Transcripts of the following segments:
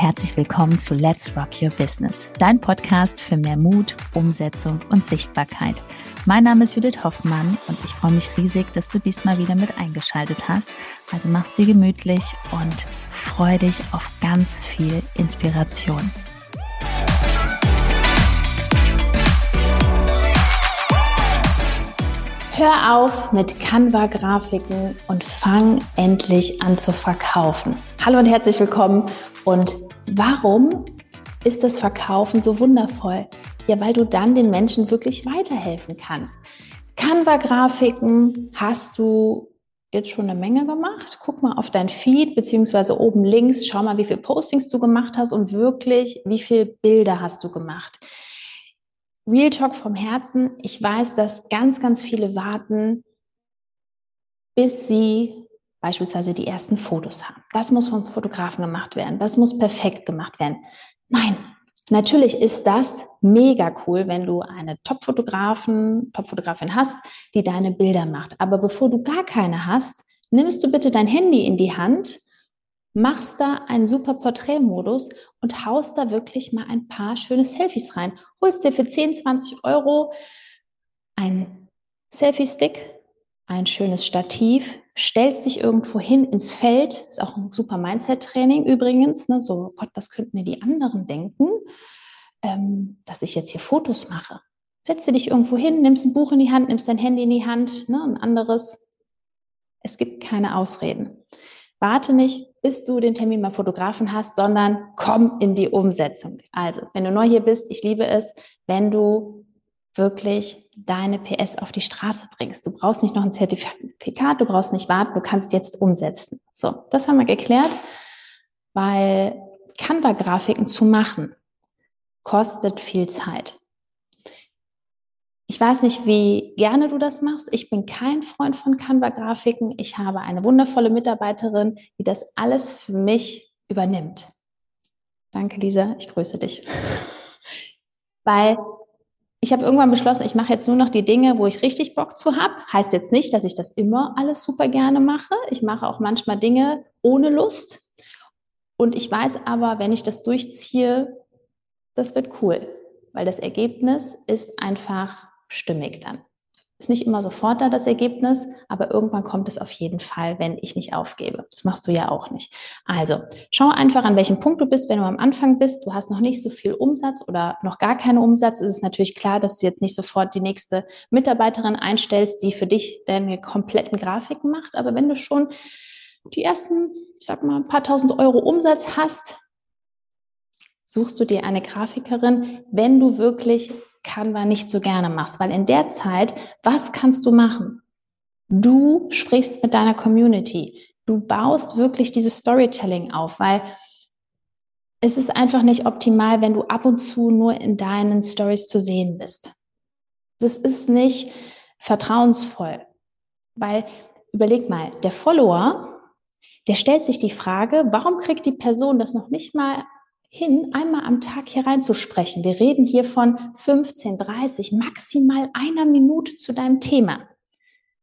herzlich willkommen zu Let's Rock Your Business, dein Podcast für mehr Mut, Umsetzung und Sichtbarkeit. Mein Name ist Judith Hoffmann und ich freue mich riesig, dass du diesmal wieder mit eingeschaltet hast. Also mach's dir gemütlich und freu dich auf ganz viel Inspiration. Hör auf mit Canva-Grafiken und fang endlich an zu verkaufen. Hallo und herzlich willkommen. Und warum ist das Verkaufen so wundervoll? Ja, weil du dann den Menschen wirklich weiterhelfen kannst. Canva-Grafiken hast du jetzt schon eine Menge gemacht. Guck mal auf dein Feed beziehungsweise oben links, schau mal, wie viele Postings du gemacht hast und wirklich, wie viele Bilder hast du gemacht. Real Talk vom Herzen. Ich weiß, dass ganz, ganz viele warten, bis sie beispielsweise die ersten Fotos haben. Das muss vom Fotografen gemacht werden. Das muss perfekt gemacht werden. Nein, natürlich ist das mega cool, wenn du eine Top-Fotografen, Top-Fotografin hast, die deine Bilder macht. Aber bevor du gar keine hast, nimmst du bitte dein Handy in die Hand machst da einen super Porträtmodus und haust da wirklich mal ein paar schöne Selfies rein. Holst dir für 10, 20 Euro ein Selfie-Stick, ein schönes Stativ, stellst dich irgendwo hin ins Feld, ist auch ein super Mindset-Training übrigens, ne? so, Gott, was könnten dir die anderen denken, ähm, dass ich jetzt hier Fotos mache. Setze dich irgendwo hin, nimmst ein Buch in die Hand, nimmst dein Handy in die Hand, ne? ein anderes. Es gibt keine Ausreden. Warte nicht, bis du den Termin beim Fotografen hast, sondern komm in die Umsetzung. Also, wenn du neu hier bist, ich liebe es, wenn du wirklich deine PS auf die Straße bringst. Du brauchst nicht noch ein Zertifikat, du brauchst nicht warten, du kannst jetzt umsetzen. So, das haben wir geklärt, weil Canva-Grafiken zu machen kostet viel Zeit. Ich weiß nicht, wie gerne du das machst. Ich bin kein Freund von Canva-Grafiken. Ich habe eine wundervolle Mitarbeiterin, die das alles für mich übernimmt. Danke, Lisa. Ich grüße dich. Weil ich habe irgendwann beschlossen, ich mache jetzt nur noch die Dinge, wo ich richtig Bock zu habe. Heißt jetzt nicht, dass ich das immer alles super gerne mache. Ich mache auch manchmal Dinge ohne Lust. Und ich weiß aber, wenn ich das durchziehe, das wird cool, weil das Ergebnis ist einfach stimmig dann. Ist nicht immer sofort da das Ergebnis, aber irgendwann kommt es auf jeden Fall, wenn ich nicht aufgebe. Das machst du ja auch nicht. Also schau einfach, an welchem Punkt du bist. Wenn du am Anfang bist, du hast noch nicht so viel Umsatz oder noch gar keinen Umsatz, ist es natürlich klar, dass du jetzt nicht sofort die nächste Mitarbeiterin einstellst, die für dich deine kompletten Grafiken macht. Aber wenn du schon die ersten, ich sag mal, ein paar tausend Euro Umsatz hast, suchst du dir eine Grafikerin, wenn du wirklich Canva nicht so gerne machst. Weil in der Zeit, was kannst du machen? Du sprichst mit deiner Community. Du baust wirklich dieses Storytelling auf, weil es ist einfach nicht optimal, wenn du ab und zu nur in deinen Stories zu sehen bist. Das ist nicht vertrauensvoll, weil überleg mal, der Follower, der stellt sich die Frage, warum kriegt die Person das noch nicht mal hin, einmal am Tag hier reinzusprechen. Wir reden hier von 15, 30, maximal einer Minute zu deinem Thema.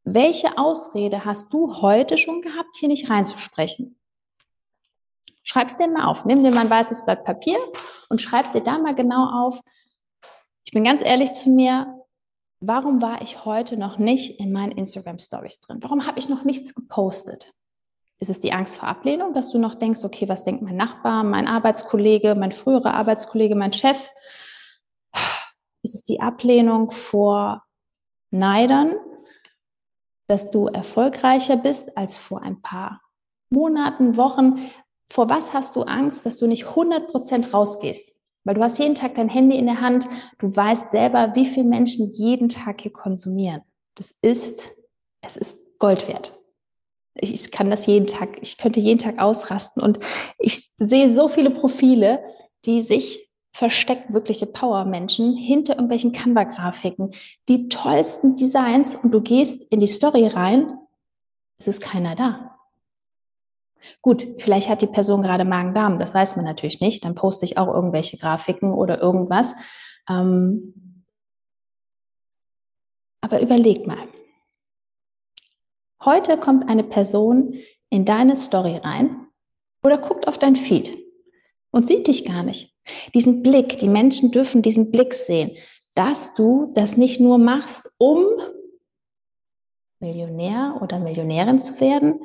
Welche Ausrede hast du heute schon gehabt, hier nicht reinzusprechen? Schreib's dir mal auf. Nimm dir mal ein weißes Blatt Papier und schreib dir da mal genau auf. Ich bin ganz ehrlich zu mir. Warum war ich heute noch nicht in meinen Instagram Stories drin? Warum habe ich noch nichts gepostet? Ist es die Angst vor Ablehnung, dass du noch denkst, okay, was denkt mein Nachbar, mein Arbeitskollege, mein früherer Arbeitskollege, mein Chef? Ist es die Ablehnung vor Neidern, dass du erfolgreicher bist als vor ein paar Monaten, Wochen? Vor was hast du Angst, dass du nicht 100% rausgehst? Weil du hast jeden Tag dein Handy in der Hand, du weißt selber, wie viele Menschen jeden Tag hier konsumieren. Das ist, es ist Gold wert ich kann das jeden Tag, ich könnte jeden Tag ausrasten und ich sehe so viele Profile, die sich verstecken, wirkliche Power-Menschen hinter irgendwelchen Canva-Grafiken, die tollsten Designs und du gehst in die Story rein, es ist keiner da. Gut, vielleicht hat die Person gerade Magen-Darm, das weiß man natürlich nicht, dann poste ich auch irgendwelche Grafiken oder irgendwas. Ähm, aber überleg mal, Heute kommt eine Person in deine Story rein oder guckt auf dein Feed und sieht dich gar nicht. Diesen Blick, die Menschen dürfen diesen Blick sehen, dass du das nicht nur machst, um Millionär oder Millionärin zu werden.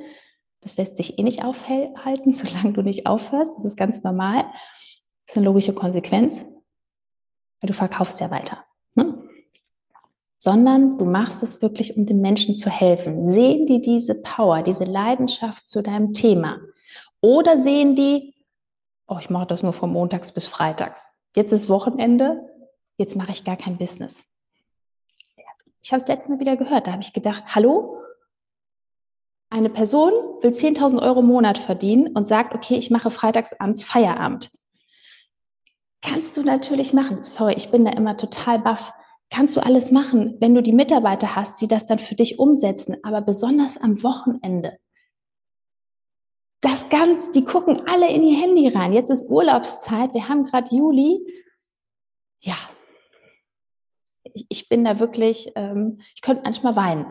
Das lässt sich eh nicht aufhalten, solange du nicht aufhörst. Das ist ganz normal. Das ist eine logische Konsequenz, weil du verkaufst ja weiter. Sondern du machst es wirklich, um den Menschen zu helfen. Sehen die diese Power, diese Leidenschaft zu deinem Thema? Oder sehen die, oh, ich mache das nur von montags bis freitags. Jetzt ist Wochenende, jetzt mache ich gar kein Business. Ich habe es letztes Mal wieder gehört, da habe ich gedacht, hallo? Eine Person will 10.000 Euro im Monat verdienen und sagt, okay, ich mache freitags abends Feierabend. Kannst du natürlich machen. Sorry, ich bin da immer total baff. Kannst du alles machen, wenn du die Mitarbeiter hast, die das dann für dich umsetzen, aber besonders am Wochenende das ganz, die gucken alle in ihr Handy rein. Jetzt ist Urlaubszeit, wir haben gerade Juli. Ja, ich, ich, bin da wirklich, ähm, ich könnte manchmal weinen.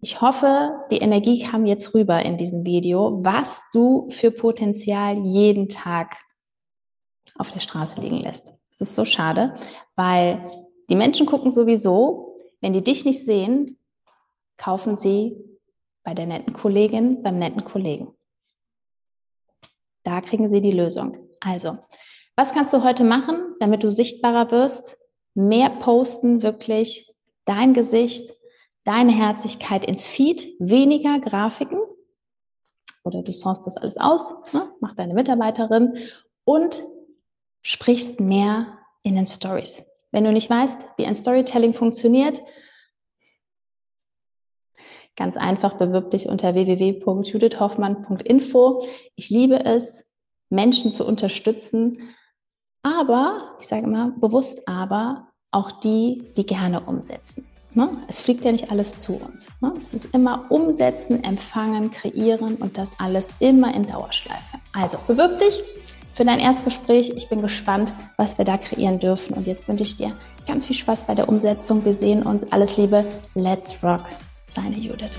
Ich hoffe, die Energie kam jetzt rüber in diesem Video, was du für Potenzial jeden Tag auf der Straße liegen lässt. Es ist so schade, weil die Menschen gucken sowieso, wenn die dich nicht sehen, kaufen sie bei der netten Kollegin, beim netten Kollegen. Da kriegen Sie die Lösung. Also, was kannst du heute machen, damit du sichtbarer wirst? Mehr posten, wirklich dein Gesicht, deine Herzlichkeit ins Feed, weniger Grafiken. Oder du sourst das alles aus, ne? mach deine Mitarbeiterin und sprichst mehr in den Stories. Wenn du nicht weißt, wie ein Storytelling funktioniert, Ganz einfach bewirb dich unter www.judithhoffmann.info. Ich liebe es, Menschen zu unterstützen, aber, ich sage immer bewusst aber, auch die, die gerne umsetzen. Ne? Es fliegt ja nicht alles zu uns. Ne? Es ist immer umsetzen, empfangen, kreieren und das alles immer in Dauerschleife. Also bewirb dich für dein Erstgespräch. Ich bin gespannt, was wir da kreieren dürfen. Und jetzt wünsche ich dir ganz viel Spaß bei der Umsetzung. Wir sehen uns. Alles Liebe. Let's rock. Deine Judith.